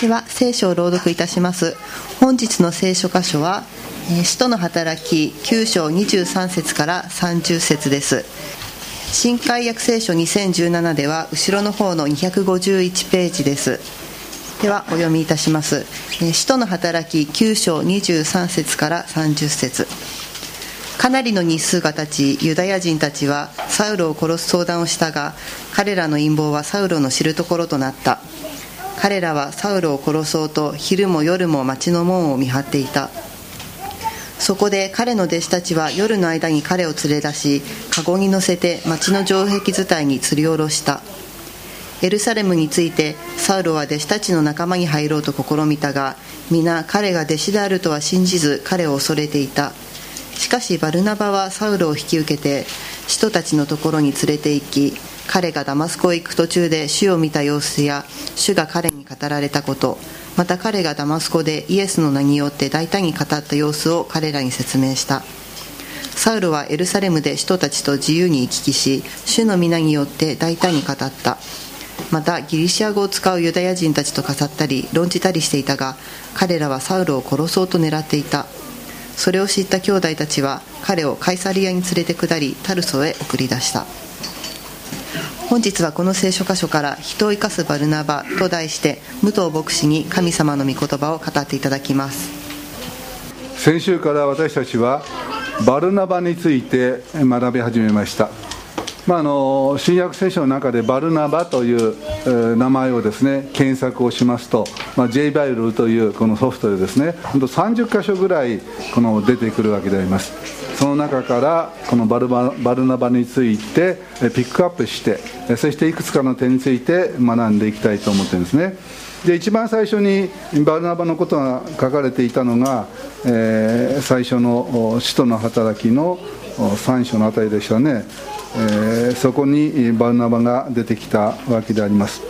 では聖書を朗読いたします。本日の聖書箇所は「使徒の働き」9章23節から30節です。新海約聖書2017では後ろの方の251ページです。ではお読みいたします。使徒の働き9章23節から30節。かなりの日数が経ちユダヤ人たちはサウルを殺す相談をしたが彼らの陰謀はサウルの知るところとなった。彼らはサウルを殺そうと昼も夜も町の門を見張っていた。そこで彼の弟子たちは夜の間に彼を連れ出し籠に乗せて町の城壁伝いに吊り下ろした。エルサレムについてサウルは弟子たちの仲間に入ろうと試みたが皆彼が弟子であるとは信じず彼を恐れていた。しかしバルナバはサウルを引き受けて使徒たちのところに連れて行き彼がダマスコへ行く途中で主を見た様子や主が彼に語られたこと。また彼がダマスコでイエスの名によって大胆に語った様子を彼らに説明した。サウルはエルサレムで使徒たちと自由に行き来し主の皆によって大胆に語った。またギリシア語を使うユダヤ人たちと語ったり論じたりしていたが彼らはサウルを殺そうと狙っていた。それを知った兄弟たちは彼をカイサリアに連れて下りタルソへ送り出した。本日はこの聖書箇所から「人を生かすバルナバ」と題して武藤牧師に神様の御言葉を語っていただきます。先週から私たちはバルナバについて学び始めました。まあ、あの新約聖書の中でバルナバという、名前をですね検索をしますと、まあ、J バイルというこのソフトでですね30箇所ぐらいこの出てくるわけであります。その中からこのバルババルナバについてピックアップしてそしていくつかの点について学んでいきたいと思ってるんですね。で一番最初にバルナバのことが書かれていたのが、えー、最初の使徒の働きの3章のあたりでしたね。えー、そこにバルナバが出てきたわけであります、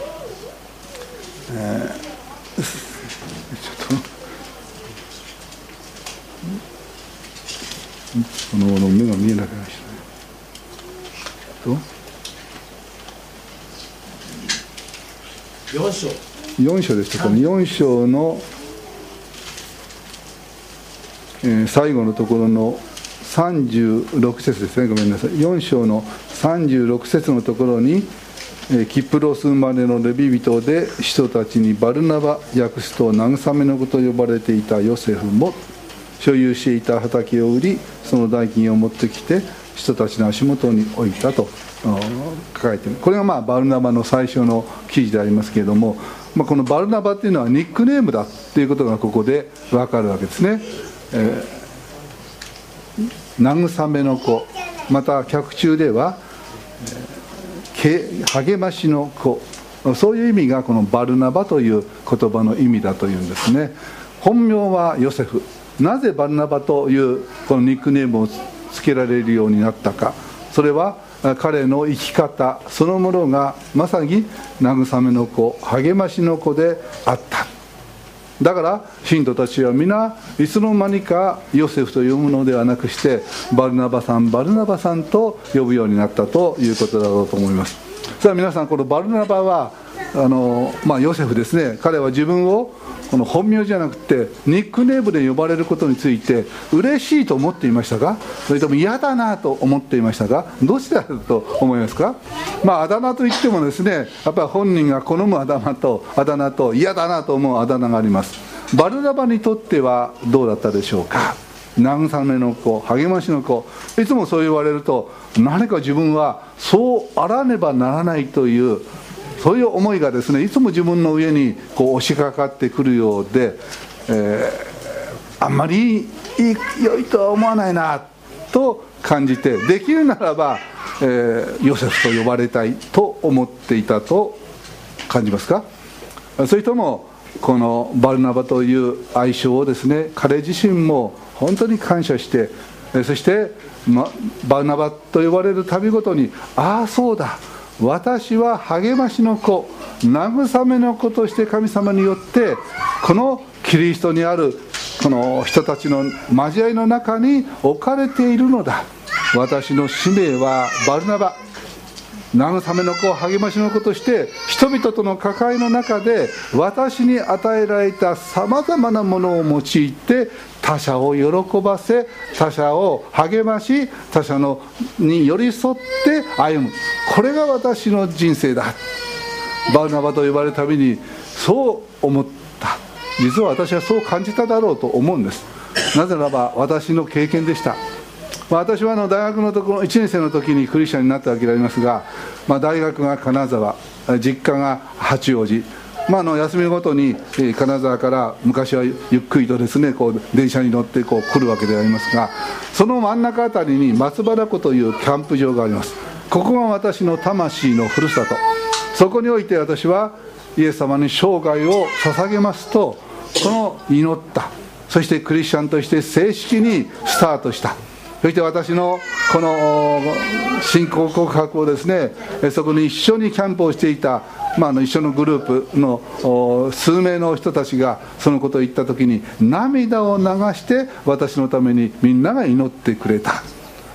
えー、ちょっとこの目が見えなくなりましたね。4章。4章でしたかね。4章の、えー、最後のところの36節ですね。ごめんなさい。4章の36節のところにキプロス生まれのレビ人で人たちにバルナバ訳すと慰めの子と呼ばれていたヨセフも所有していた畑を売りその代金を持ってきて人たちの足元に置いたと書かれている。これがまあバルナバの最初の記事でありますけれども、まあ、このバルナバっていうのはニックネームだっていうことがここで分かるわけですね、えー慰めの子また客中では励ましの子。そういう意味がこのバルナバという言葉の意味だというんですね。本名はヨセフ。なぜバルナバというこのニックネームを付けられるようになったか。それは彼の生き方そのものがまさに慰めの子励ましの子であった。だから信徒たちは皆いつの間にかヨセフと呼ぶのではなくしてバルナバさんバルナバさんと呼ぶようになったということだろうと思います。さあ皆さんこのバルナバはあの、まあ、ヨセフですね。彼は自分をこの本名じゃなくてニックネームで呼ばれることについて嬉しいと思っていましたか？それとも嫌だなと思っていましたか？どうしてだと思いますか？まああだ名といってもですねやっぱり本人が好むあだ名とあだ名と嫌だなと思うあだ名があります。バルナバにとってはどうだったでしょうか？慰めの子励ましの子。いつもそう言われると何か自分はそうあらねばならないというそういう思いがですねいつも自分の上にこう押しかかってくるようで、えー、あんまり良いとは思わないなと感じてできるならば、えー、ヨセフと呼ばれたいと思っていたと感じますか？それともこのバルナバという愛称をですね彼自身も本当に感謝してそして、ま、バルナバと呼ばれる度ごとにああそうだ私は励ましの子慰めの子として神様によってこのキリストにあるこの人たちの交わりの中に置かれているのだ。私の使命はバルナバ。慰めの子励ましの子として人々との関わりの中で私に与えられたさまざまなものを用いて他者を喜ばせ他者を励まし他者のに寄り添って歩む。これが私の人生だ。バルナバと呼ばれるたびにそう思った。実は私はそう感じただろうと思うんです。なぜならば私の経験でした。私はあの大学のところ1年生の時にクリスチャンになったわけでありますが、まあ、大学が金沢実家が八王子。まあ、の休みごとに、金沢から昔はゆっくりとですねこう電車に乗ってこう来るわけでありますがその真ん中あたりに松原湖というキャンプ場があります。ここが私の魂のふるさと。そこにおいて私はイエス様に生涯を捧げますとこの祈った。そしてクリスチャンとして正式にスタートした。そして私のこの信仰告白をですねそこに一緒にキャンプをしていた、まあ、の一緒のグループの数名の人たちがそのことを言った時に涙を流して私のためにみんなが祈ってくれた。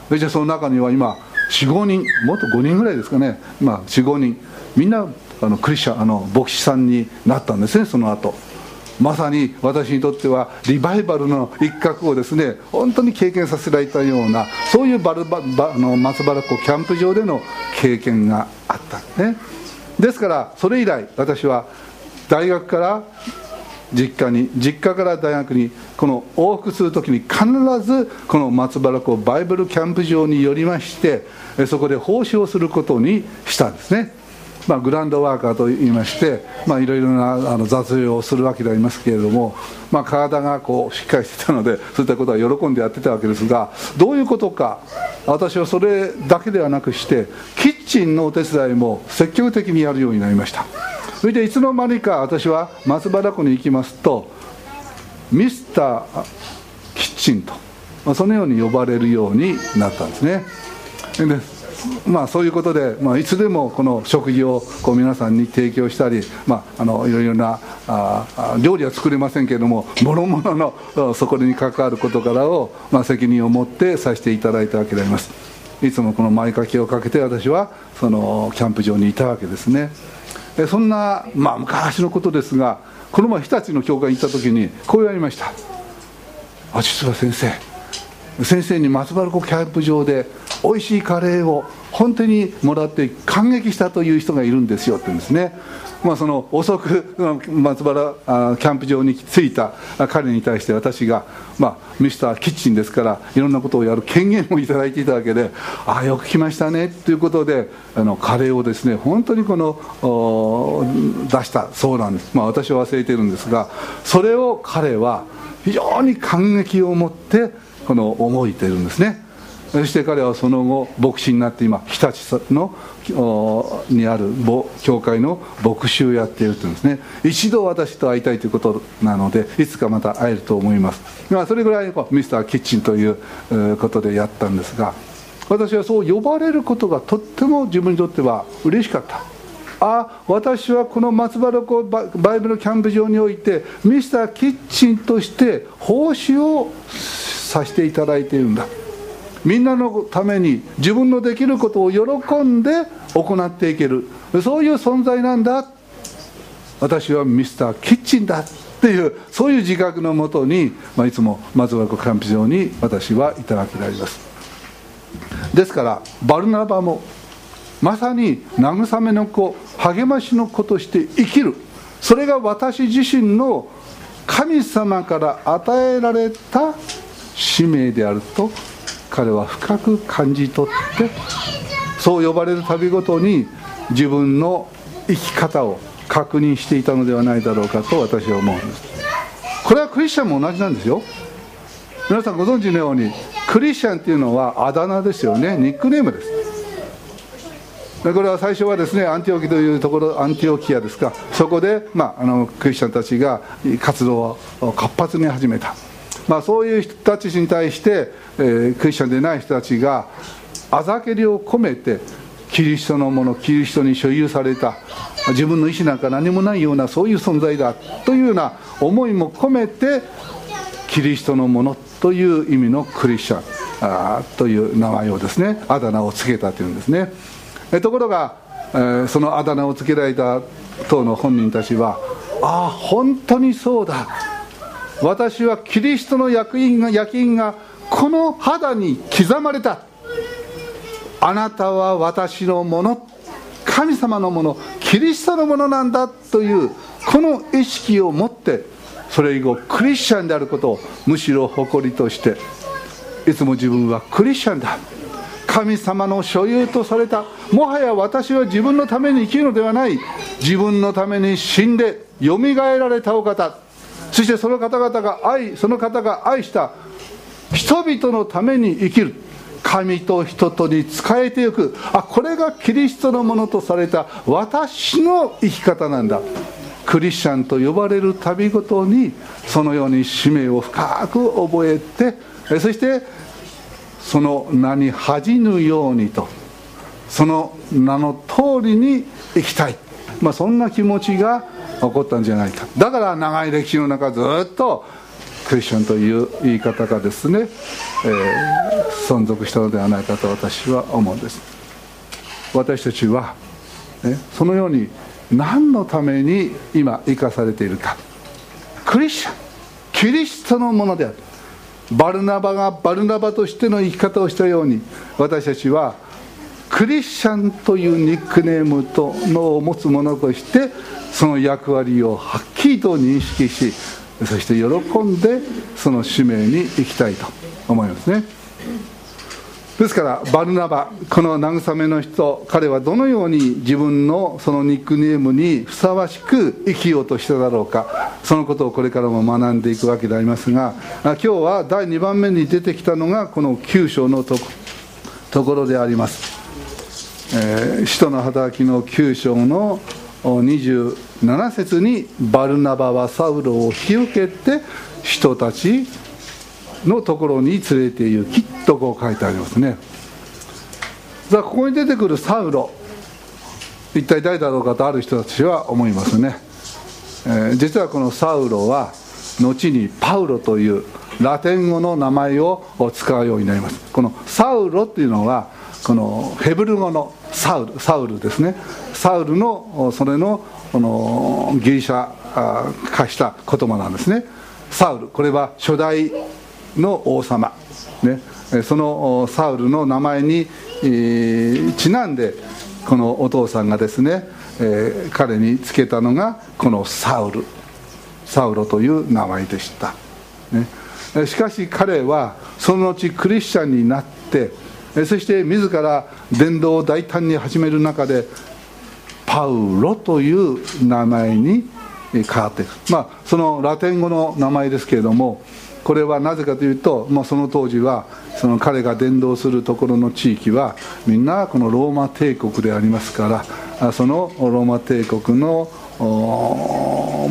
そしてその中には今45人もっと5人ぐらいですかね、まあ、45人。みんなあのクリスチャンあの牧師さんになったんですねその後。まさに私にとってはリバイバルの一角をですね本当に経験させられたようなそういうバルババの松原湖キャンプ場での経験があったんですね。ですからそれ以来私は大学から実家に実家から大学にこの往復する時に必ずこの松原湖バイブルキャンプ場に寄りましてそこで奉仕をすることにしたんですね。まあ、グランドワーカーといいまして、まあ、いろいろなあの雑用をするわけでありますけれども、まあ、体がこうしっかりしてたのでそういったことは喜んでやってたわけですがどういうことか私はそれだけではなくしてキッチンのお手伝いも積極的にやるようになりました。それでいつの間にか私は松原湖に行きますとミスターキッチンと、まあ、そのように呼ばれるようになったんですね。でまあ、そういうことで、まあ、いつでもこの食事をこう皆さんに提供したり、まあ、あのいろいろなあ料理は作れませんけれどももろもろのそこに関わる事柄を、まあ、責任を持ってさせていただいたわけであります。いつもこの前掛けをかけて私はそのキャンプ場にいたわけですね。そんな、まあ、昔のことですがこの前日立の教会に行った時にこう言われました「あ実は先生先生に松原湖キャンプ場で美味しいカレーを本当にもらって感激したという人がいるんですよって言うんですね、まあ、その遅く松原キャンプ場に着いた彼に対して私が、まあ、ミスターキッチンですからいろんなことをやる権限をいただいていたわけでああよく来ましたねということであのカレーをですね本当にこの出したそうなんです、まあ、私は忘れてるんですがそれを彼は非常に感激を持ってこの思いているんですね。そして彼はその後牧師になって今日立のにある教会の牧師をやっているというんですね。一度私と会いたいということなのでいつかまた会えると思います。まあそれぐらいミスターキッチンということでやったんですが私はそう呼ばれることがとっても自分にとっては嬉しかった。あ私はこの松原湖バイブルキャンプ場においてミスターキッチンとして奉仕をさせていただいているんだ。みんなのために自分のできることを喜んで行っていける。そういう存在なんだ。私はミスターキッチンだ。っていうそういう自覚のもとに、まあ、いつも松原湖キャンプ場に私はいたわけであります。ですからバルナバもまさに慰めの子励ましの子として生きる。それが私自身の神様から与えられた使命であると彼は深く感じ取ってそう呼ばれる旅ごとに自分の生き方を確認していたのではないだろうかと私は思うんです。これはクリスチャンも同じなんですよ。皆さんご存知のようにクリスチャンっていうのはあだ名ですよね。ニックネームです。これは最初はですねアンティオキというところアンティオキアですか。そこで、まあ、あのクリスチャンたちが活動を活発に始めた。まあ、そういう人たちに対して、えー、クリスチャンでない人たちがあざけりを込めてキリストのものキリストに所有された自分の意思なんか何もないようなそういう存在だというような思いも込めてキリストのものという意味のクリスチャンあという名前をですねあだ名をつけたというんですね。えところが、えー、そのあだ名をつけられた党の本人たちはああ本当にそうだ。私はキリストの役員が焼き印がこの肌に刻まれた。あなたは私のもの神様のものキリストのものなんだというこの意識を持ってそれ以後クリスチャンであることをむしろ誇りとしていつも自分はクリスチャンだ。神様の所有とされた。もはや私は自分のために生きるのではない。自分のために死んでよみがえられたお方。そしてその方々が愛その方が愛した人々のために生きる。神と人とに仕えていく。あこれがキリストのものとされた私の生き方なんだ。クリスチャンと呼ばれる旅ごとにそのように使命を深く覚えてそしてその名に恥じぬようにとその名の通りに生きたい、まあ、そんな気持ちが起こったんじゃないか。だから長い歴史の中ずっとクリスチャンという言い方がですね、えー、存続したのではないかと私は思うんです。私たちは、ね、そのように何のために今生かされているか。クリスチャン。キリストのものである。バルナバがバルナバとしての生き方をしたように私たちはクリスチャンというニックネームとのを持つ者としてその役割をはっきりと認識しそして喜んでその使命に行きたいと思いますね。ですからバルナバこの慰めの人彼はどのように自分のそのニックネームにふさわしく生きようとしただろうかそのことをこれからも学んでいくわけでありますが今日は第2番目に出てきたのがこの9章のところであります、えー、使徒の働きの9章の27節にバルナバはサウロを引き受けて人たちのところに連れて行きとこう書いてありますね。さあここに出てくるサウロ。一体誰だろうかとある人たちは思いますね、えー、実はこのサウロは後にパウロというラテン語の名前を使うようになります。このサウロっていうのはこのヘブル語のサウルサウルですね。サウルのそれのこのギリシャ化した言葉なんですね。サウルこれは初代の王様、ね、そのサウルの名前に、えちなんでこのお父さんがですね、えー、彼につけたのがこのサウル。サウロという名前でした、ね、しかし彼はその後クリスチャンになってそして自ら伝道を大胆に始める中でパウロという名前に変わっていく。まあそのラテン語の名前ですけれどもこれはなぜかというと、まあ、その当時はその彼が伝道するところの地域はみんなこのローマ帝国でありますからそのローマ帝国の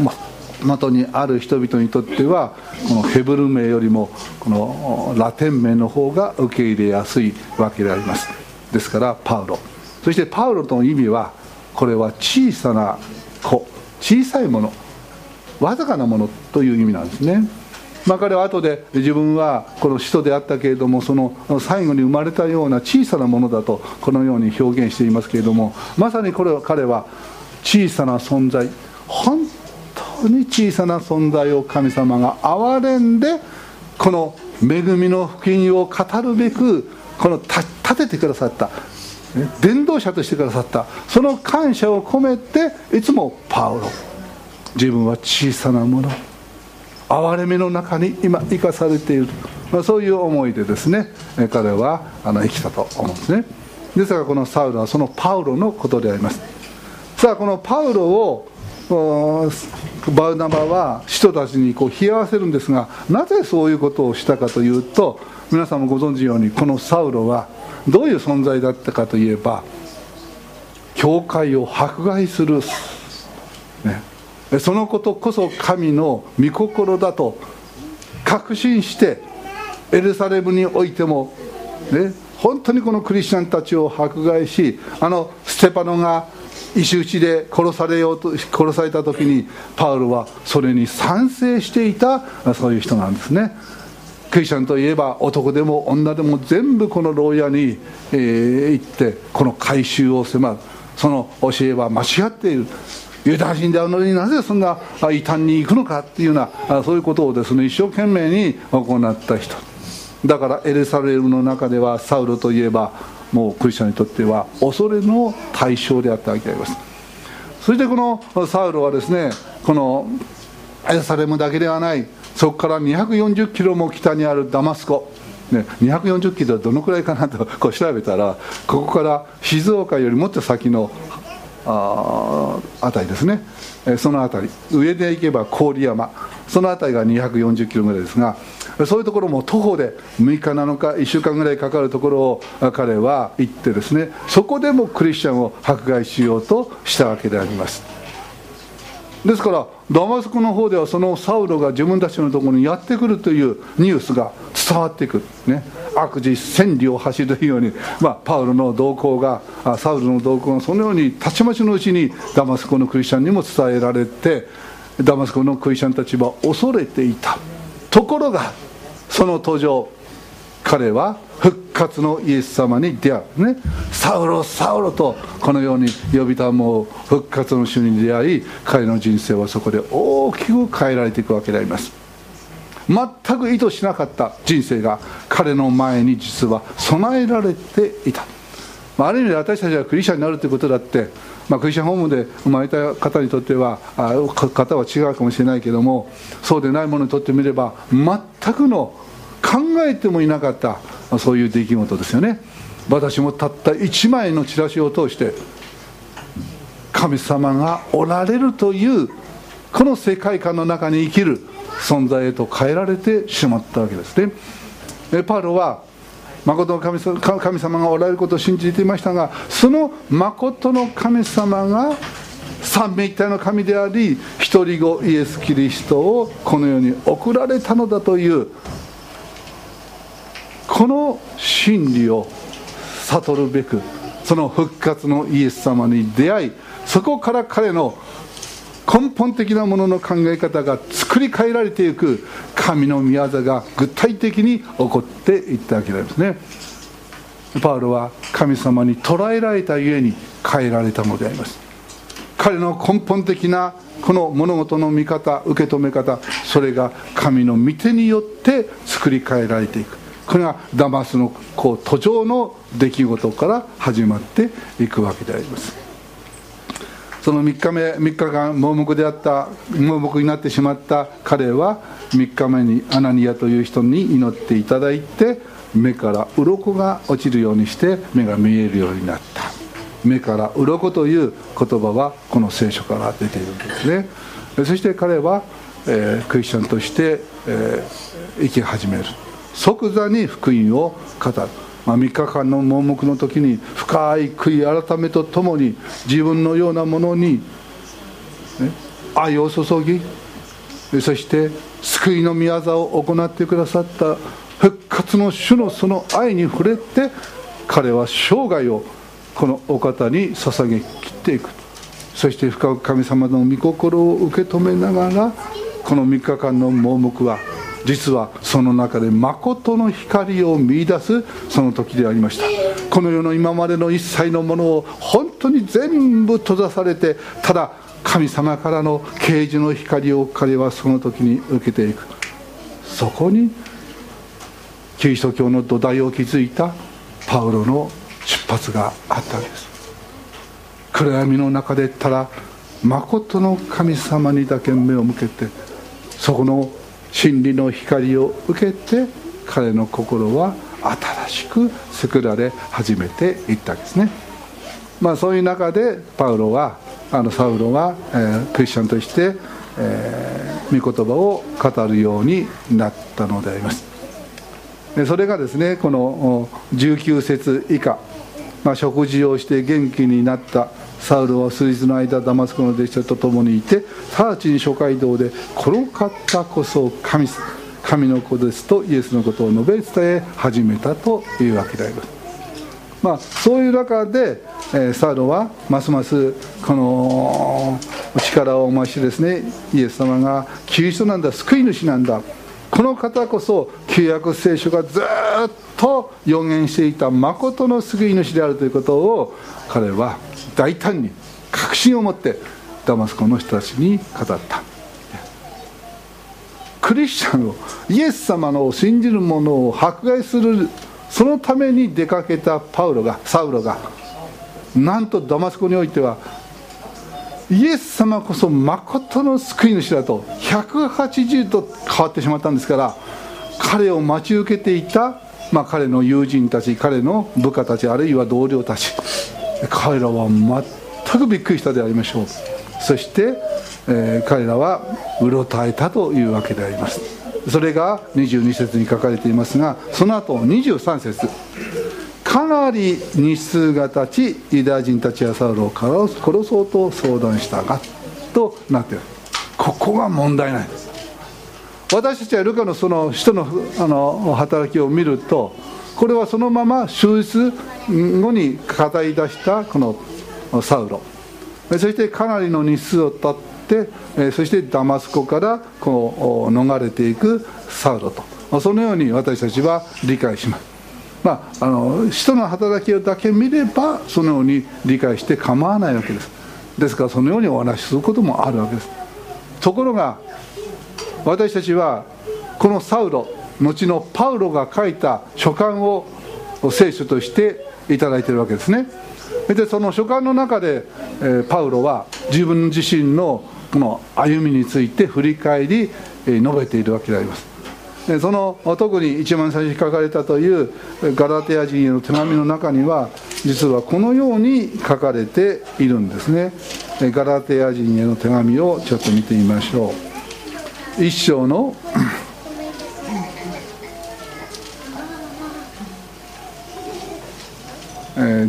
まあ的にある人々にとってはこのヘブル名よりもこのラテン名の方が受け入れやすいわけであります。ですからパウロ。そしてパウロとの意味はこれは小さな子。小さいもの。わずかなものという意味なんですね。まあ、彼は後で自分はこの使徒であったけれどもその最後に生まれたような小さなものだとこのように表現していますけれどもまさにこれは彼は小さな存在。本当に小さな存在を神様が憐れんでこの恵みの福音を語るべくこの立ててくださった伝道者としてくださったその感謝を込めていつもパウロ。自分は小さなもの憐れみの中に今生かされている、まあ、そういう思いでですね彼はあの生きたと思うんですね。ですからこのサウロはそのパウロのことであります。さあこのパウロをバウナバは人たちにこう冷やわせるんですがなぜそういうことをしたかというと皆さんもご存知のようにこのサウロはどういう存在だったかといえば教会を迫害する、ね、そのことこそ神の御心だと確信してエルサレムにおいても、ね、本当にこのクリスチャンたちを迫害しあのステパノが石打ちで殺されようと殺された時にパウロはそれに賛成していたそういう人なんですね。クリスチャンといえば男でも女でも全部この牢屋に、えー、行ってこの改宗を迫る。その教えは間違っている。ユダヤ人であるのになぜそんな異端に行くのかっていうようなそういうことをですね一生懸命に行った人。だからエルサレムの中ではサウルといえばもうクリスチャンにとっては恐れの対象であったわけであります。そしてこのサウルはですねこのエルサレムだけではないそこから240キロも北にあるダマスコ。ね、240キロはどのくらいかなとこう調べたらここから静岡よりもっと先のあ辺りですね。その辺り。上で行けば郡山。その辺りが240キロぐらいですがそういうところも徒歩で6日7日1週間ぐらいかかるところを彼は行ってですねそこでもクリスチャンを迫害しようとしたわけであります。ですからダマスコの方ではそのサウロが自分たちのところにやってくるというニュースが伝わってくるね。悪事千里を走るように、まあ、パウロの動向がサウルの動向がそのようにたちまちのうちにダマスコのクリスチャンにも伝えられてダマスコのクリスチャンたちは恐れていた。ところがその途上彼は復活のイエス様に出会う。ね。サウロサウロとこのように呼びたもう復活の主に出会い彼の人生はそこで大きく変えられていくわけであります。全く意図しなかった人生が彼の前に実は備えられていた。ある意味で私たちがクリスチャンになるということだって、まあ、クリスチャンホームで生まれた方にとってはあ方は違うかもしれないけどもそうでない者にとってみれば全くの考えてもいなかったそういう出来事ですよね。私もたった1枚のチラシを通して神様がおられるというこの世界観の中に生きる存在へと変えられてしまったわけですね。パウロは誠の神神様がおられることを信じていましたがその誠の神様が三名一体の神であり一人子イエス・キリストをこの世に送られたのだというこの真理を悟るべくその復活のイエス様に出会いそこから彼の根本的なものの考え方が作り変えられていく神の御業が具体的に起こっていったわけなんですね。パウロは神様に捉えられたゆえに変えられたのであります。彼の根本的なこの物事の見方受け止め方それが神の御手によって作り変えられていく。これがダマスのこう途上の出来事から始まっていくわけであります。その3日目3日間盲目であった盲目になってしまった彼は3日目にアナニアという人に祈っていただいて目から鱗が落ちるようにして目が見えるようになった。目から鱗という言葉はこの聖書から出ているんですね。そして彼は、えー、クリスチャンとして、えー、生き始める。即座に福音を語る。ま、3日間の盲目の時に深い悔い改めとともに自分のようなものに、ね、愛を注ぎそして救いの御業を行ってくださった復活の主のその愛に触れて彼は生涯をこのお方に捧げきっていく。そして深く神様の御心を受け止めながらこの3日間の盲目は実はその中で誠の光を見いだすその時でありました。この世の今までの一切のものを本当に全部閉ざされてただ神様からの啓示の光を彼はその時に受けていく。そこにキリスト教の土台を築いたパウロの出発があったわけです。暗闇の中でただ誠の神様にだけ目を向けてそこの真理の光を受けて彼の心は新しく作られ始めていったわけですね。まあそういう中でパウロはあのサウロは、えー、クリスチャンとして、えー、御言葉を語るようになったのであります。それがですねこの19節以下、まあ、食事をして元気になったサウルは数日の間ダマスコの弟子と共にいて直ちに諸街道でこの方こそ神神の子ですとイエスのことを述べ伝え始めたというわけであります。まあ、そういう中で、えー、サウルはますますこの力を増してですねイエス様がキリストなんだ救い主なんだこの方こそ旧約聖書がずっと予言していた誠の救い主であるということを彼は大胆に確信を持ってダマスコの人たちに語った。クリスチャンをイエス様の信じる者を迫害するそのために出かけたパウロがサウロがなんとダマスコにおいてはイエス様こそ誠の救い主だと180度変わってしまったんですから彼を待ち受けていた、まあ、彼の友人たち彼の部下たちあるいは同僚たち彼らは全くびっくりしたでありましょう。そして、えー、彼らはうろたえたというわけであります。それが22節に書かれていますがその後23節。かなり日数が経ちユダヤ人たちやサウロを殺そうと相談したがとなっている。ここが問題なんです。私たちはルカのその人のあの働きを見るとこれはそのまま終日後に語り出したこのサウロ。そしてかなりの日数を経ってそしてダマスコからこう逃れていくサウロと。そのように私たちは理解します。まあ、あの人の働きだけ見ればそのように理解して構わないわけです。ですからそのようにお話しすることもあるわけです。ところが私たちはこのサウロ後のパウロが書いた書簡を聖書としていただいているわけですね。でその書簡の中で、えー、パウロは自分自身のこの歩みについて振り返り、えー、述べているわけであります。その特に一番最初に書かれたというガラテヤ人への手紙の中には実はこのように書かれているんですね。ガラテヤ人への手紙をちょっと見てみましょう。一章の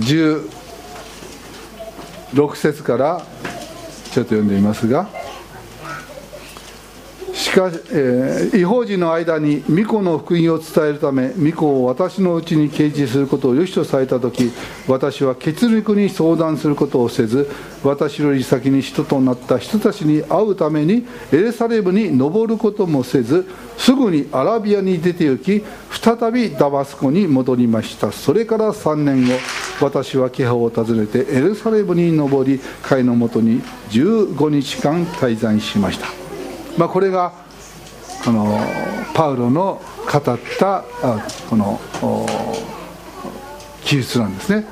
16節からちょっと読んでみますが。かし、えー、違法人の間に巫女の福音を伝えるため巫女を私のうちに掲示することを良しとされた時私は血肉に相談することをせず私より先に人となった人たちに会うためにエルサレムに登ることもせずすぐにアラビアに出て行き再びダマスコに戻りました。それから3年後私は気配を訪ねてエルサレムに登り会のもとに15日間滞在しました、まあ、これがこのパウロの語ったこの記述なんですね。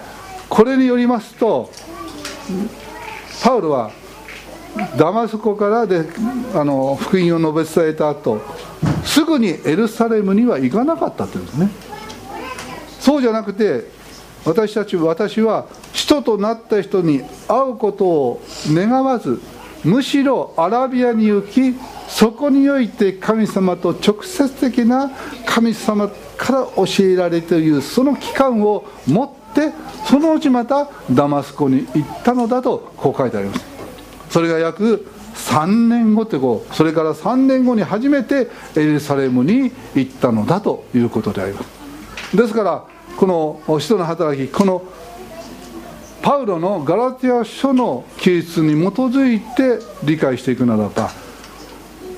これによりますとパウロはダマスコからであの福音を述べ伝えた後すぐにエルサレムには行かなかったって言うんですね。そうじゃなくて私たち私は使徒となった人に会うことを願わずむしろアラビアに行きそこにおいて神様と直接的な神様から教えられているその期間を持ってそのうちまたダマスコに行ったのだとこう書いてあります。それが約3年後ってこうそれから3年後に初めてエルサレムに行ったのだということであります。ですからこの使徒の働きこのパウロのガラティア書の記述に基づいて理解していくならば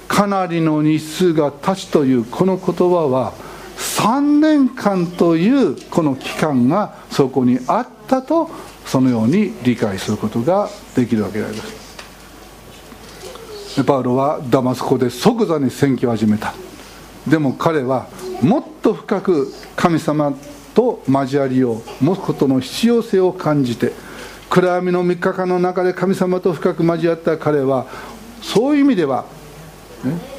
かなりの日数が経つというこの言葉は3年間というこの期間がそこにあったとそのように理解することができるわけであります。パウロはダマスコで即座に宣教を始めた。でも彼はもっと深く神様と交わりを持つことの必要性を感じて暗闇の3日間の中で神様と深く交わった彼はそういう意味では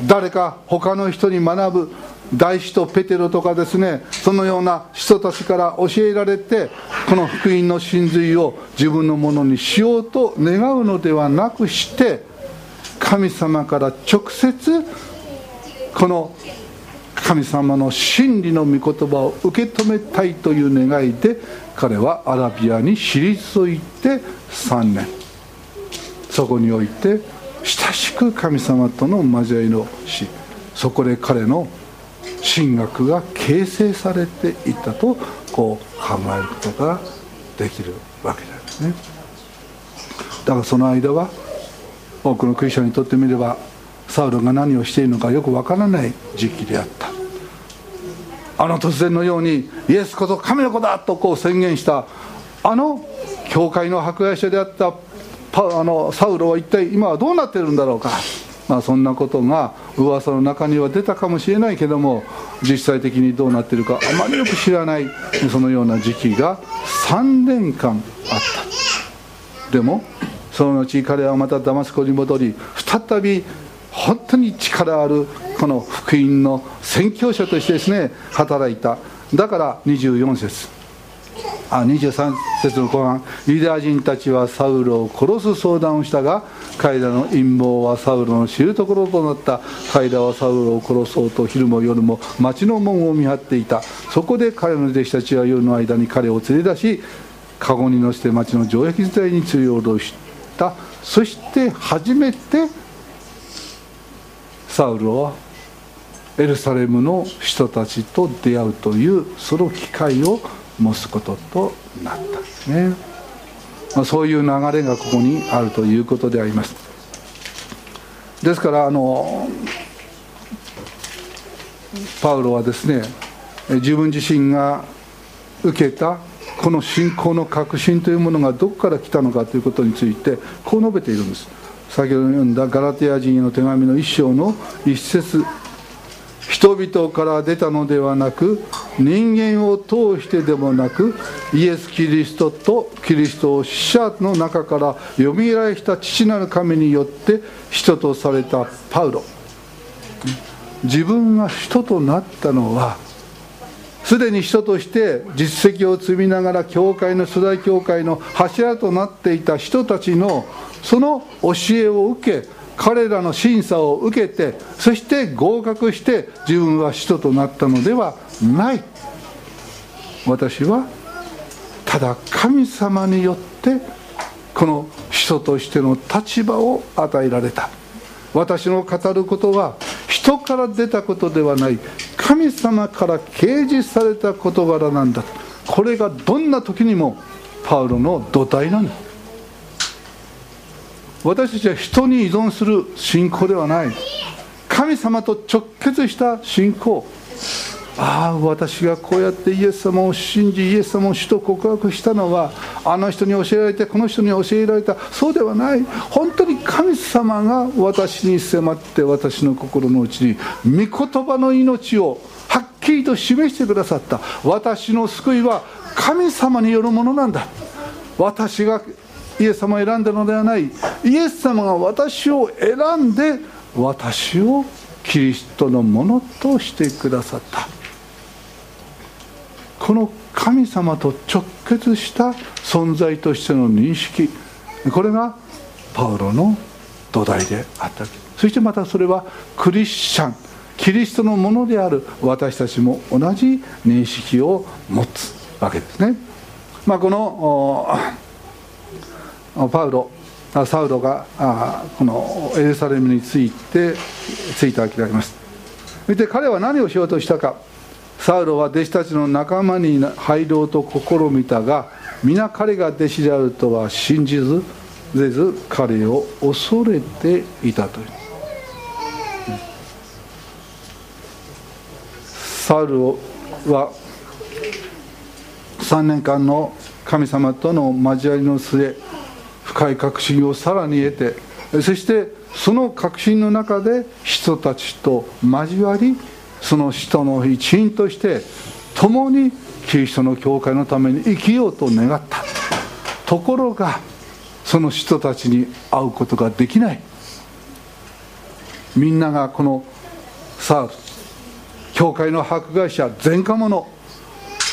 誰か他の人に学ぶ大使とペテロとかですねそのような人たちから教えられてこの福音の真髄を自分のものにしようと願うのではなくして神様から直接この神様の真理の御言葉を受け止めたいという願いで彼はアラビアに退いて3年。そこにおいて親しく神様との交わりをしそこで彼の神学が形成されていったとこう考えることができるわけなんですね。だからその間は多くのクリスチャンにとってみればサウルが何をしているのかよくわからない時期であった。あの突然のようにイエスこと神の子だとこう宣言した。あの教会の迫害者であったあのサウロは一体今はどうなってるんだろうか、まあ、そんなことが噂の中には出たかもしれないけども実際的にどうなってるかあまりよく知らないそのような時期が3年間あった。でもその後彼はまたダマスコに戻り再び本当に力あるこの福音の宣教者としてですね働いた。だから24節。あ23節の後半。ユダヤ人たちはサウルを殺す相談をしたが彼らの陰謀はサウルの知るところとなった。彼らはサウルを殺そうと昼も夜も町の門を見張っていた。そこで彼の弟子たちは夜の間に彼を連れ出し籠に乗せて町の城壁伝いに釣り下した。そして初めてサウルはエルサレムの人たちと出会うというその機会を持つこととなったんですね、まあ、そういう流れがここにあるということであります。ですからあのパウロはですね自分自身が受けたこの信仰の確信というものがどこから来たのかということについてこう述べているんです。先ほど読んだガラテヤ人への手紙の一章の一節人々から出たのではなく人間を通してでもなくイエス・キリストとキリストを死者の中からよみがえした父なる神によって人とされたパウロ。自分が人となったのはすでに人として実績を積みながら教会の初代教会の柱となっていた人たちのその教えを受け彼らの審査を受けてそして合格して自分は使徒となったのではない。私はただ神様によってこの使徒としての立場を与えられた。私の語ることは人から出たことではない。神様から掲示された事柄なんだ。これがどんな時にもパウロの土台なんだ私たちは人に依存する信仰ではない。神様と直結した信仰。ああ私がこうやってイエス様を信じイエス様を主と告白したのはあの人に教えられてこの人に教えられた。そうではない。本当に神様が私に迫って私の心の内に御言葉の命をはっきりと示してくださった。私の救いは神様によるものなんだ。私がイエス様を選んだのではない。イエス様が私を選んで私をキリストのものとしてくださった。この神様と直結した存在としての認識。これがパウロの土台であった。そしてまたそれはクリスチャン。キリストのものである私たちも同じ認識を持つわけですね、まあ、このパウロサウロがこのエルサレムについてついたわけであります。そして彼は何をしようとしたか。サウロは弟子たちの仲間に入ろうと試みたが皆彼が弟子であるとは信じずぜず彼を恐れていたという、サウルは3年間の神様との交わりの末深い確信をさらに得てそしてその確信の中で人たちと交わりその人の一員として共にキリストの教会のために生きようと願った。ところがその人たちに会うことができない。みんながこのさあ教会の迫害者前科者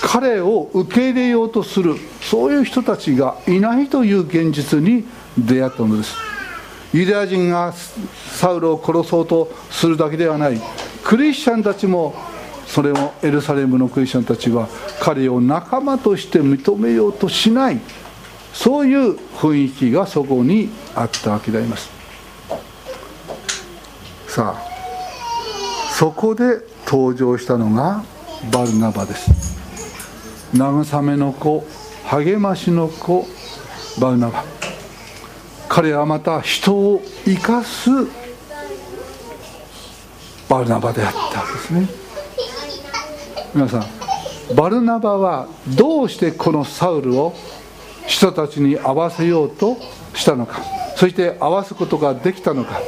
彼を受け入れようとするそういう人たちがいないという現実に出会ったのです。ユダヤ人がサウルを殺そうとするだけではない。クリスチャンたちもそれをエルサレムのクリスチャンたちは彼を仲間として認めようとしない。そういう雰囲気がそこにあったわけであります。さあそこで登場したのがバルナバです。慰めの子励ましの子バルナバ。彼はまた人を生かすバルナバであったわけですね。皆さんバルナバはどうしてこのサウルを人たちに合わせようとしたのかそして合わすことができたのか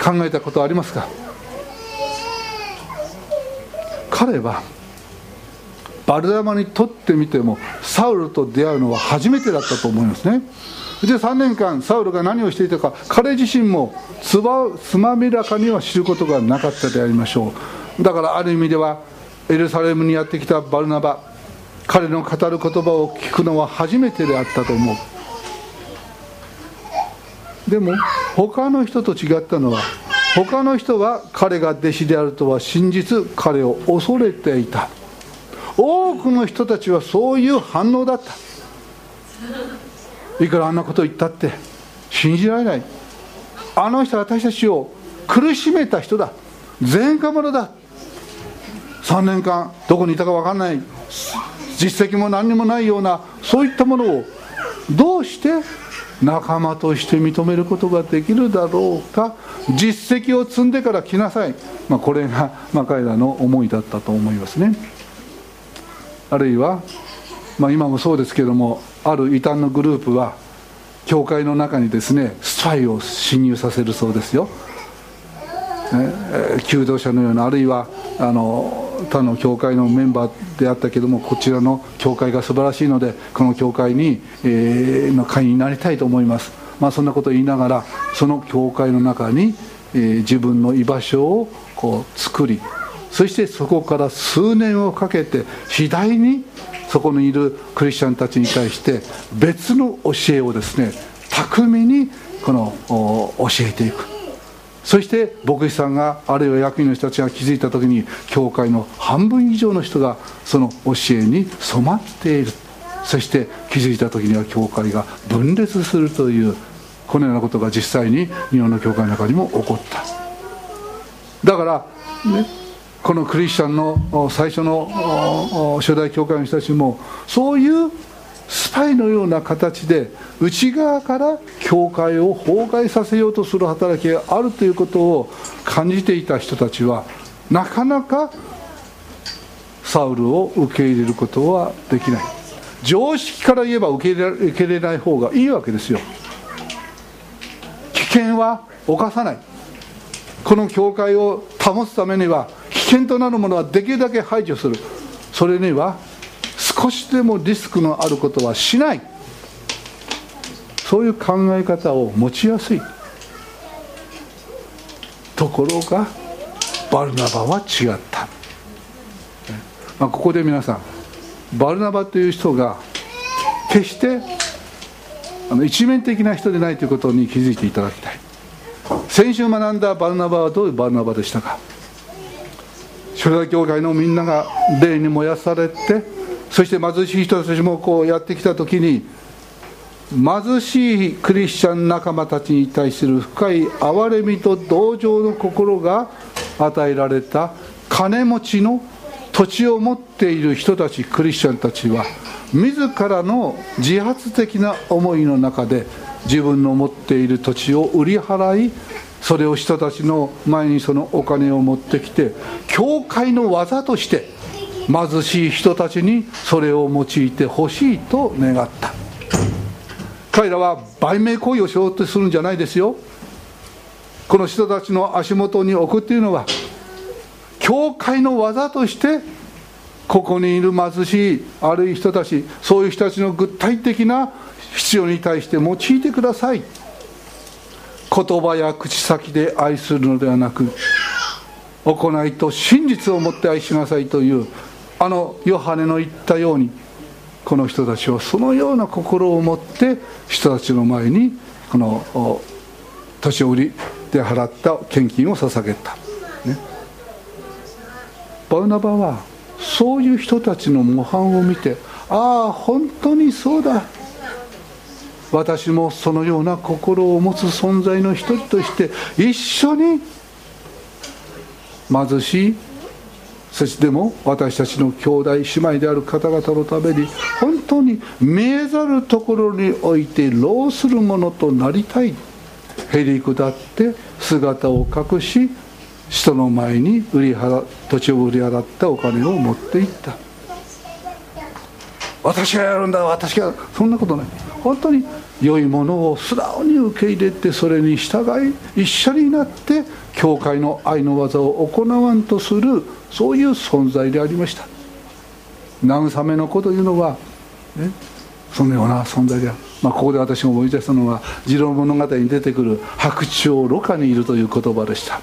考えたことありますか？彼はバルナバにとってみてもサウルと出会うのは初めてだったと思いますね。で3年間サウルが何をしていたか彼自身もつばつまびらかには知ることがなかったでありましょう。だからある意味ではエルサレムにやってきたバルナバ彼の語る言葉を聞くのは初めてであったと思う。でも他の人と違ったのは他の人は彼が弟子であるとは真実彼を恐れていた。多くの人たちはそういう反応だった。いくらあんなこと言ったって信じられない。あの人は私たちを苦しめた人だ。前科者だ。3年間どこにいたか分かんない。実績も何にもないようなそういったものをどうして仲間として認めることができるだろうか。実績を積んでから来なさい、まあ、これが、まあ、彼らの思いだったと思いますね。あるいは、まあ、今もそうですけどもある異端のグループは教会の中にですねスパイを侵入させるそうですよ、ね、求道者のようなあるいはあの他の教会のメンバーであったけどもこちらの教会が素晴らしいのでこの教会に、えー、の会員になりたいと思います。まあそんなことを言いながらその教会の中に、えー、自分の居場所をこう作りそしてそこから数年をかけて次第にそこにいるクリスチャンたちに対して別の教えをですね巧みにこの教えていく。そして牧師さんがあるいは役員の人たちが気づいた時に教会の半分以上の人がその教えに染まっている。そして気づいた時には教会が分裂するというこのようなことが実際に日本の教会の中にも起こった。だから、ね、このクリスチャンの最初の初代教会の人たちもそういうスパイのような形で内側から教会を崩壊させようとする働きがあるということを感じていた人たちはなかなかサウルを受け入れることはできない。常識から言えば受け入れれない方がいいわけですよ。危険は犯さない。この教会を保つためには険となるものはできるだけ排除する。それには少しでもリスクのあることはしない。そういう考え方を持ちやすい。ところがバルナバは違った、まあ、ここで皆さんバルナバという人が決してあの一面的な人でないということに気づいていただきたい。先週学んだバルナバはどういうバルナバでしたか？初代教会のみんなが霊に燃やされてそして貧しい人たちもこうやってきた時に貧しいクリスチャン仲間たちに対する深い憐れみと同情の心が与えられた金持ちの土地を持っている人たちクリスチャンたちは自らの自発的な思いの中で自分の持っている土地を売り払いそれを人たちの前にそのお金を持ってきて教会の技として貧しい人たちにそれを用いてほしいと願った。彼らは売名行為をしようとするんじゃないですよ。この人たちの足元に置くっていうのは教会の技としてここにいる貧しいあるい人たちそういう人たちの具体的な必要に対して用いてください。言葉や口先で愛するのではなく行いと真実をもって愛しなさいというあのヨハネの言ったようにこの人たちはそのような心を持って人たちの前にこの年寄りで払った献金を捧げた、ね、バウナバはそういう人たちの模範を見てああ本当にそうだ。私もそのような心を持つ存在の一人として一緒に貧しいそしてでも私たちの兄弟姉妹である方々のために本当に見えざるところにおいて労するものとなりたい。へりくだって姿を隠し人の前に売り払土地を売り払ったお金を持っていった。私がやるんだ私がそんなことない。本当に良いものを素直に受け入れてそれに従い一緒になって教会の愛の技を行わんとするそういう存在でありました。慰めの子というのは、ね、そのような存在である、まあ、ここで私が思い出したのは「次郎物語」に出てくる「白鳥ろ過にいる」という言葉でした。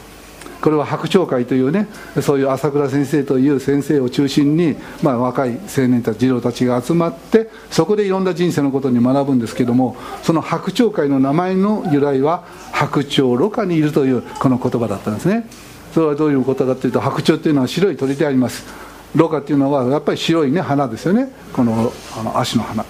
これは白鳥会というねそういう朝倉先生という先生を中心に、まあ、若い青年たち児童たちが集まってそこでいろんな人生のことに学ぶんですけどもその白鳥会の名前の由来は白鳥ろ過にいるというこの言葉だったんですね。それはどういうことかというと白鳥というのは白い鳥であります。ろ過っていうのはやっぱり白いね花ですよね。このあの足の花、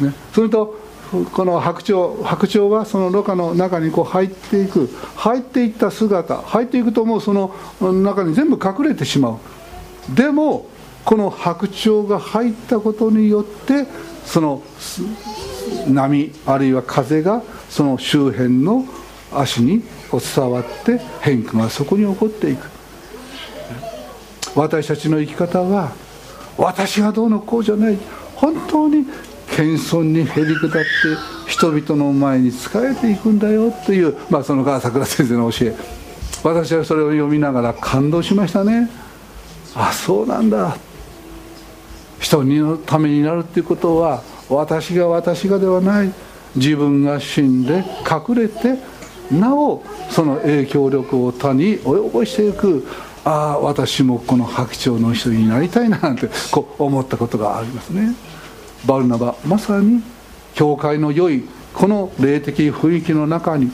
ね、それとこの白鳥白鳥がそのろ過の中にこう入っていく入っていった姿入っていくともうその中に全部隠れてしまう。でもこの白鳥が入ったことによってその波あるいは風がその周辺の足に伝わって変化がそこに起こっていく。私たちの生き方は私がどうのこうじゃない。本当に謙遜にへり下って人々の前に仕えていくんだよという、まあ、その川桜先生の教え。私はそれを読みながら感動しましたね。あそうなんだ。人のためになるっていうことは私が私がではない。自分が死んで隠れてなおその影響力を他に及ぼしていく。ああ私もこの白鳥の人になりたいななんてこう思ったことがありますね。バルナバまさに教会の良いこの霊的雰囲気の中に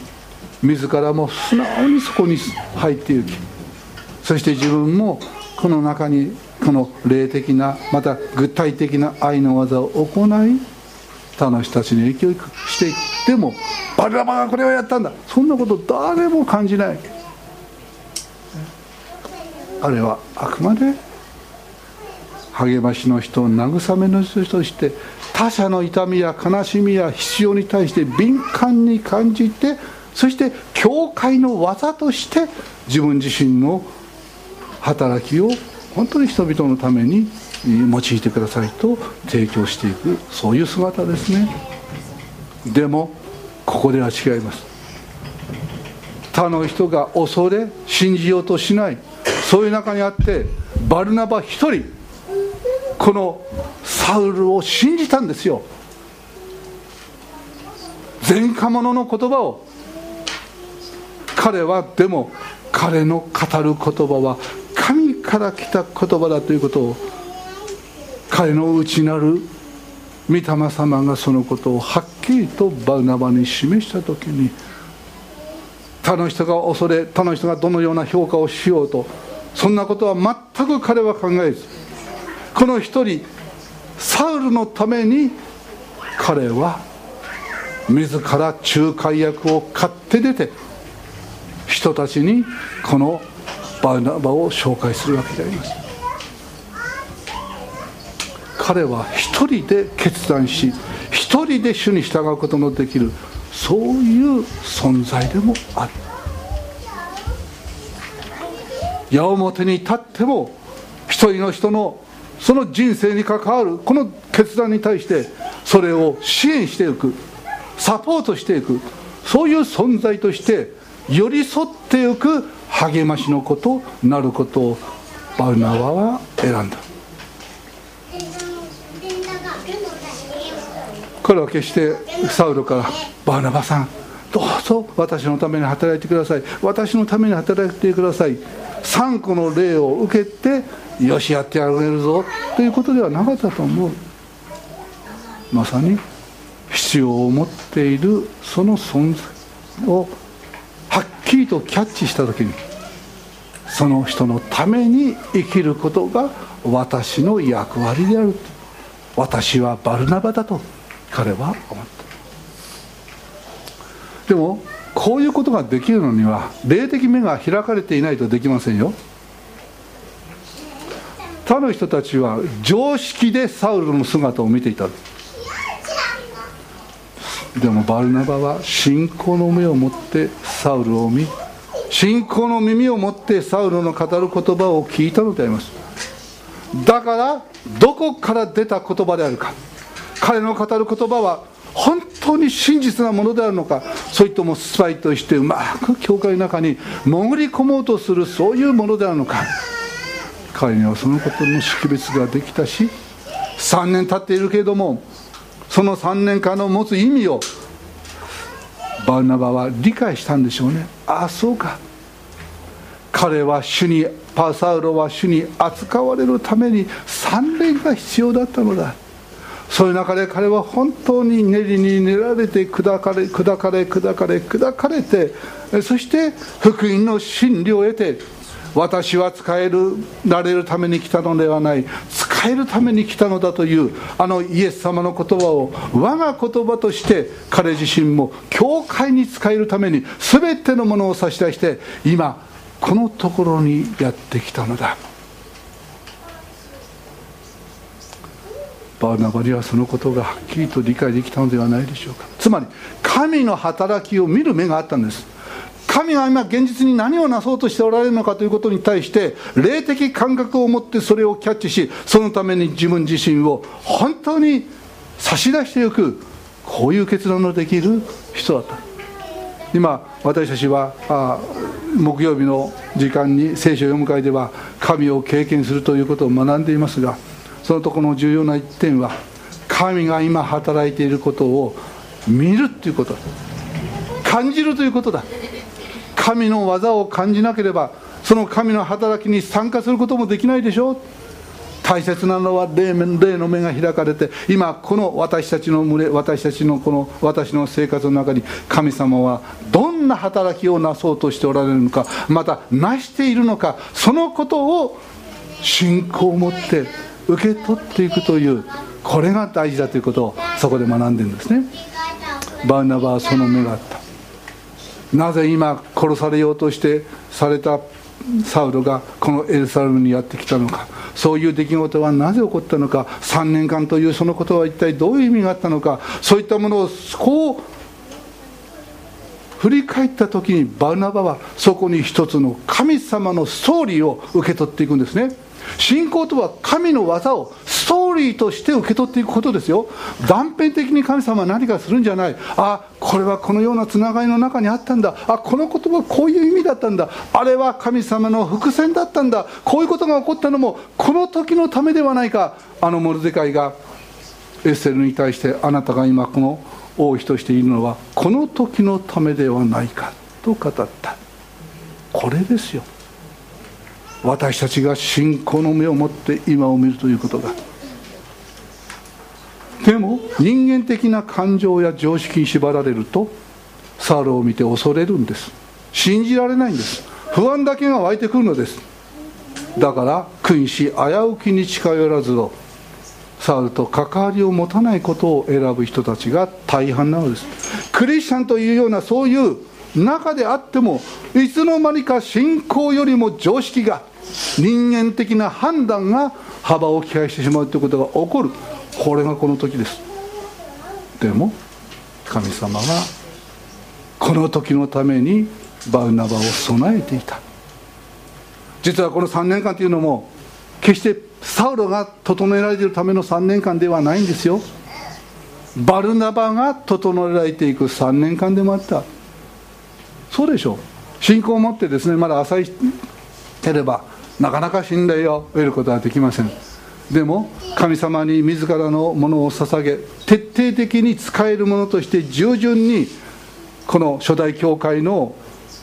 自らも素直にそこに入っていきそして自分もこの中にこの霊的なまた具体的な愛の技を行い他の人たちに影響していくでもバルナバがこれをやったんだ。そんなこと誰も感じない。あれはあくまで励ましの人慰めの人として他者の痛みや悲しみや必要に対して敏感に感じてそして教会の技として自分自身の働きを本当に人々のために用いてくださいと提供していくそういう姿ですね。でもここでは違います。他の人が恐れ信じようとしない。そういう中にあってバルナバ一人このサウルを信じたんですよ。前科者の言葉を。彼はでも彼の語る言葉は神から来た言葉だということを彼の内なる御霊様がそのことをはっきりとバルナバに示した時に他の人が恐れ他の人がどのような評価をしようとそんなことは全く彼は考えずこの一人サウルのために彼は自ら仲介役を買って出て人たちにこのバナバを紹介するわけであります。彼は一人で決断し一人で主に従うことのできるそういう存在でもある。矢面に立っても一人の人のその人生に関わるこの決断に対してそれを支援していくサポートしていくそういう存在として寄り添っていく励ましのことなることをバルナバは選んだ。彼は決してサウルから「バーナバさんどうぞ私のために働いてください。私のために働いてください」3個の例を受けてよしやってやれるぞ。ということではなかったと思う。まさに必要を持っているその存在をはっきりとキャッチした時にその人のために生きることが私の役割である。私はバルナバだと彼は思った。でもこういうことができるのには霊的目が開かれていないとできませんよ。他の人たちは常識でサウルの姿を見ていた。でもバルナバは信仰の目を持ってサウルを見信仰の耳を持ってサウロの語る言葉を聞いたのであります。だからどこから出た言葉であるか。彼の語る言葉は本当に真実なものであるのかそれともスパイとしてうまく教会の中に潜り込もうとするそういうものであるのか。彼にはそのことの識別ができたし3年経っているけれどもその3年間の持つ意味をバルナバは理解したんでしょうね。ああそうか。彼は主にパサウロは主に扱われるために3年が必要だったのだ。そういう中で彼は本当に練りに練られて砕かれ砕かれ砕かれ砕かれてそして福音の真理を得て私は使えるられるために来たのではない使えるために来たのだというあのイエス様の言葉を我が言葉として彼自身も教会に使えるために全てのものを差し出して今このところにやってきたのだ。バーナバにはそのことがはっきりと理解できたのではないでしょうかつまり神の働きを見る目があったんです神が今現実に何をなそうとしておられるのかということに対して霊的感覚を持ってそれをキャッチしそのために自分自身を本当に差し出していくこういう決断のできる人だった今私たちはあ木曜日の時間に聖書を読む会では神を経験するということを学んでいますがそのところの重要な一点は神が今働いていることを見るということ。感じるということだ。神の技を感じなければその神の働きに参加することもできないでしょう。大切なのは霊の目が開かれて今この私たちの群れ私たちのこの私の生活の中に神様はどんな働きをなそうとしておられるのかまたなしているのかそのことを信仰を持って受け取っていくというこれが大事だということをそこで学んでるんですね。バーナバはその目があった。なぜ今殺されようとしてされたサウロがこのエルサレムにやってきたのか。そういう出来事はなぜ起こったのか。3年間というそのことは一体どういう意味があったのか。そういったものをこう振り返った時にバルナバはそこに一つの神様のストーリーを受け取っていくんですね。信仰とは神の技をストーリーとして受け取っていくことですよ。断片的に神様は何かするんじゃない。あこれはこのようなつながりの中にあったんだ。あこの言葉はこういう意味だったんだ。あれは神様の伏線だったんだ。こういうことが起こったのもこの時のためではないか。あのモルデカイがエッセルに対してあなたが今この王妃としているのはこの時のためではないかと語った。これですよ。私たちが信仰の目を持って今を見るということが。でも人間的な感情や常識に縛られるとサウルを見て恐れるんです。信じられないんです。不安だけが湧いてくるのです。だから君子危うきに近寄らずとサウルと関わりを持たないことを選ぶ人たちが大半なのです。クリスチャンというようなそういう中であってもいつの間にか信仰よりも常識が人間的な判断が幅を利かしてしまうということが起こる。これがこの時です。でも神様はこの時のためにバウナバを備えていた。実はこの3年間というのも決してサウロが整えられているための3年間ではないんですよ。バルナバが整えられていく3年間でもあった。そうでしょ。う信仰を持ってですねまだ浅いければなかなか信頼を得ることはできません。でも神様に自らのものを捧げ徹底的に使えるものとして従順にこの初代教会の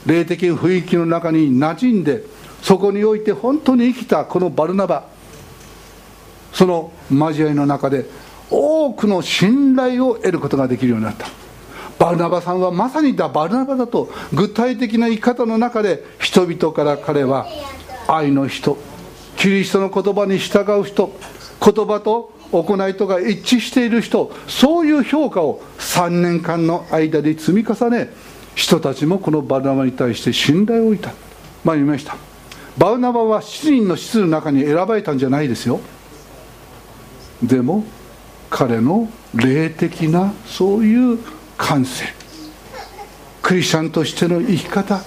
霊的雰囲気の中に馴染んでそこにおいて本当に生きたこのバルナバその交わりの中で多くの信頼を得ることができるようになった。バルナバさんはまさにだバルナバだと具体的な生き方の中で人々から彼は愛の人キリストの言葉に従う人言葉と行いとが一致している人そういう評価を3年間の間で積み重ね人たちもこのバルナバに対して信頼を置いた。まあ言いました。バルナバは7人の質の中に選ばれたんじゃないですよ。でも彼の霊的なそういう感性クリスチャンとしての生き方。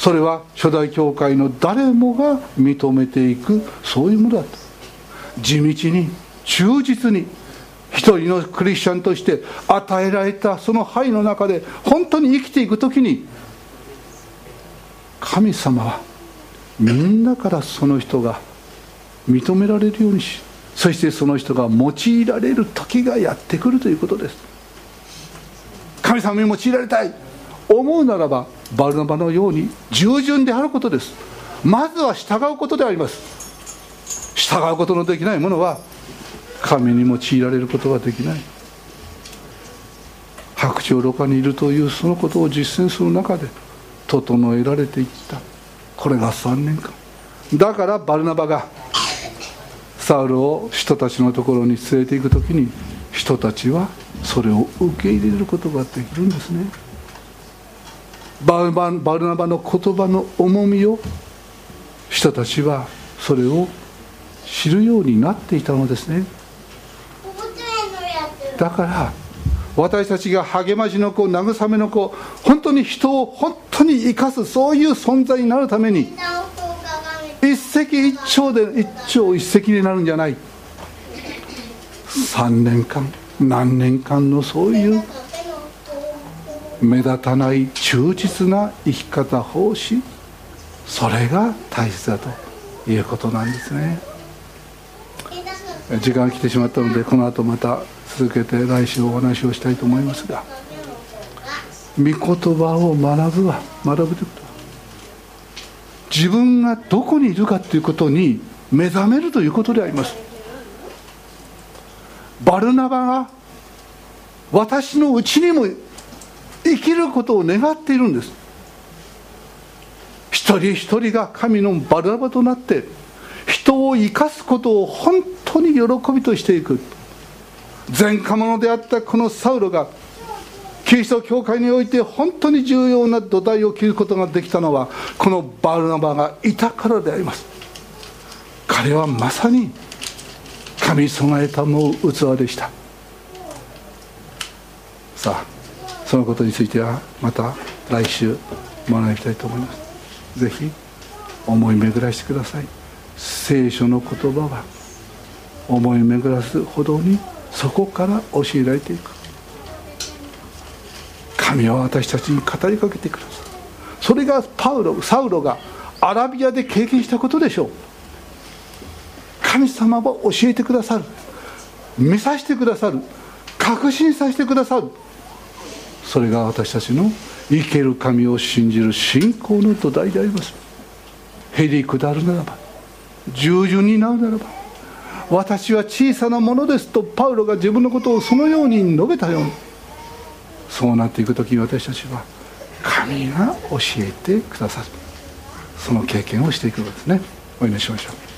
それは初代教会の誰もが認めていくそういうものだと地道に忠実に一人のクリスチャンとして与えられたその範囲の中で本当に生きていく時に神様はみんなからその人が認められるようにしそしてその人が用いられる時がやってくるということです。神様に用いられたい。思うならばバルナバのように従順であることです。まずは従うことであります。従うことのできないものは神に用いられることができない。白鳥ろ過にいるというそのことを実践する中で整えられていった。これが3年間。だからバルナバがサウルを人たちのところに連れて行く時に人たちはそれを受け入れることができるんですね。バルババルナバの言葉の重みを人たちはそれを知るようになっていたのですね。だから私たちが励ましの子慰めの子本当に人を本当に生かすそういう存在になるために一石一鳥で一鳥一石になるんじゃない。3年間何年間のそういう目立たない忠実な生き方方針それが大切だということなんですね。時間が来てしまったのでこの後また続けて来週お話をしたいと思いますが御言葉を学ぶは学ぶということは自分がどこにいるかということに目覚めるということであります。バルナバが私のうちにも生きることを願っているんです。一人一人が神のバルナバとなって人を生かすことを本当に喜びとしていく。前科者であったこのサウロがキリスト教会において本当に重要な土台を切ることができたのはこのバルナバがいたからであります。彼はまさに神備えたもう器でした。さあそのことについてはまた来週学びたいと思います。ぜひ思い巡らしてください。聖書の言葉は思い巡らすほどにそこから教えられていく。神は私たちに語りかけてくださるそれがパウロサウロがアラビアで経験したことでしょう。神様は教えてくださる。見させてくださる。確信させてくださる。それが私たちの生ける神を信じる信仰の土台であります。へり下るならば従順になるならば私は小さなものですとパウロが自分のことをそのように述べたようにそうなっていく時に私たちは神が教えてくださる。その経験をしていくのですね。お祈りしましょう。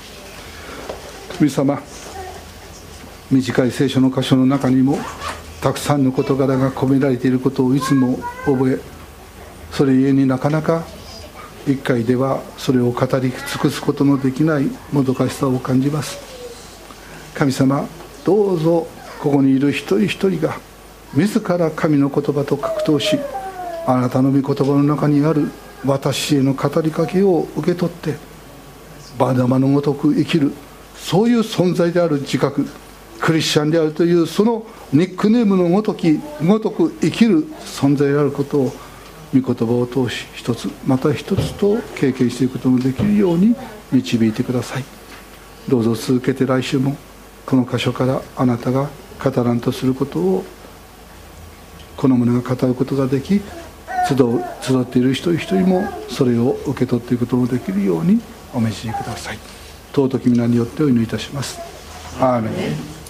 神様短い聖書の箇所の中にもたくさんの事柄が込められていることをいつも覚えそれゆえになかなか一回ではそれを語り尽くすことのできないもどかしさを感じます。神様どうぞここにいる一人一人が自ら神の言葉と格闘しあなたの御言葉の中にある私への語りかけを受け取ってバナマのごとく生きるそういう存在である自覚クリスチャンであるというそのニックネームのごときごとく生きる存在であることを御言葉を通し一つまた一つと経験していくことのできるように導いてください。どうぞ続けて来週もこの箇所からあなたが語らんとすることをこの者が語ることができ集う集っている一人一人もそれを受け取っていくこともできるようにお導きください。尊き皆によってお祈りいたします。アーメン。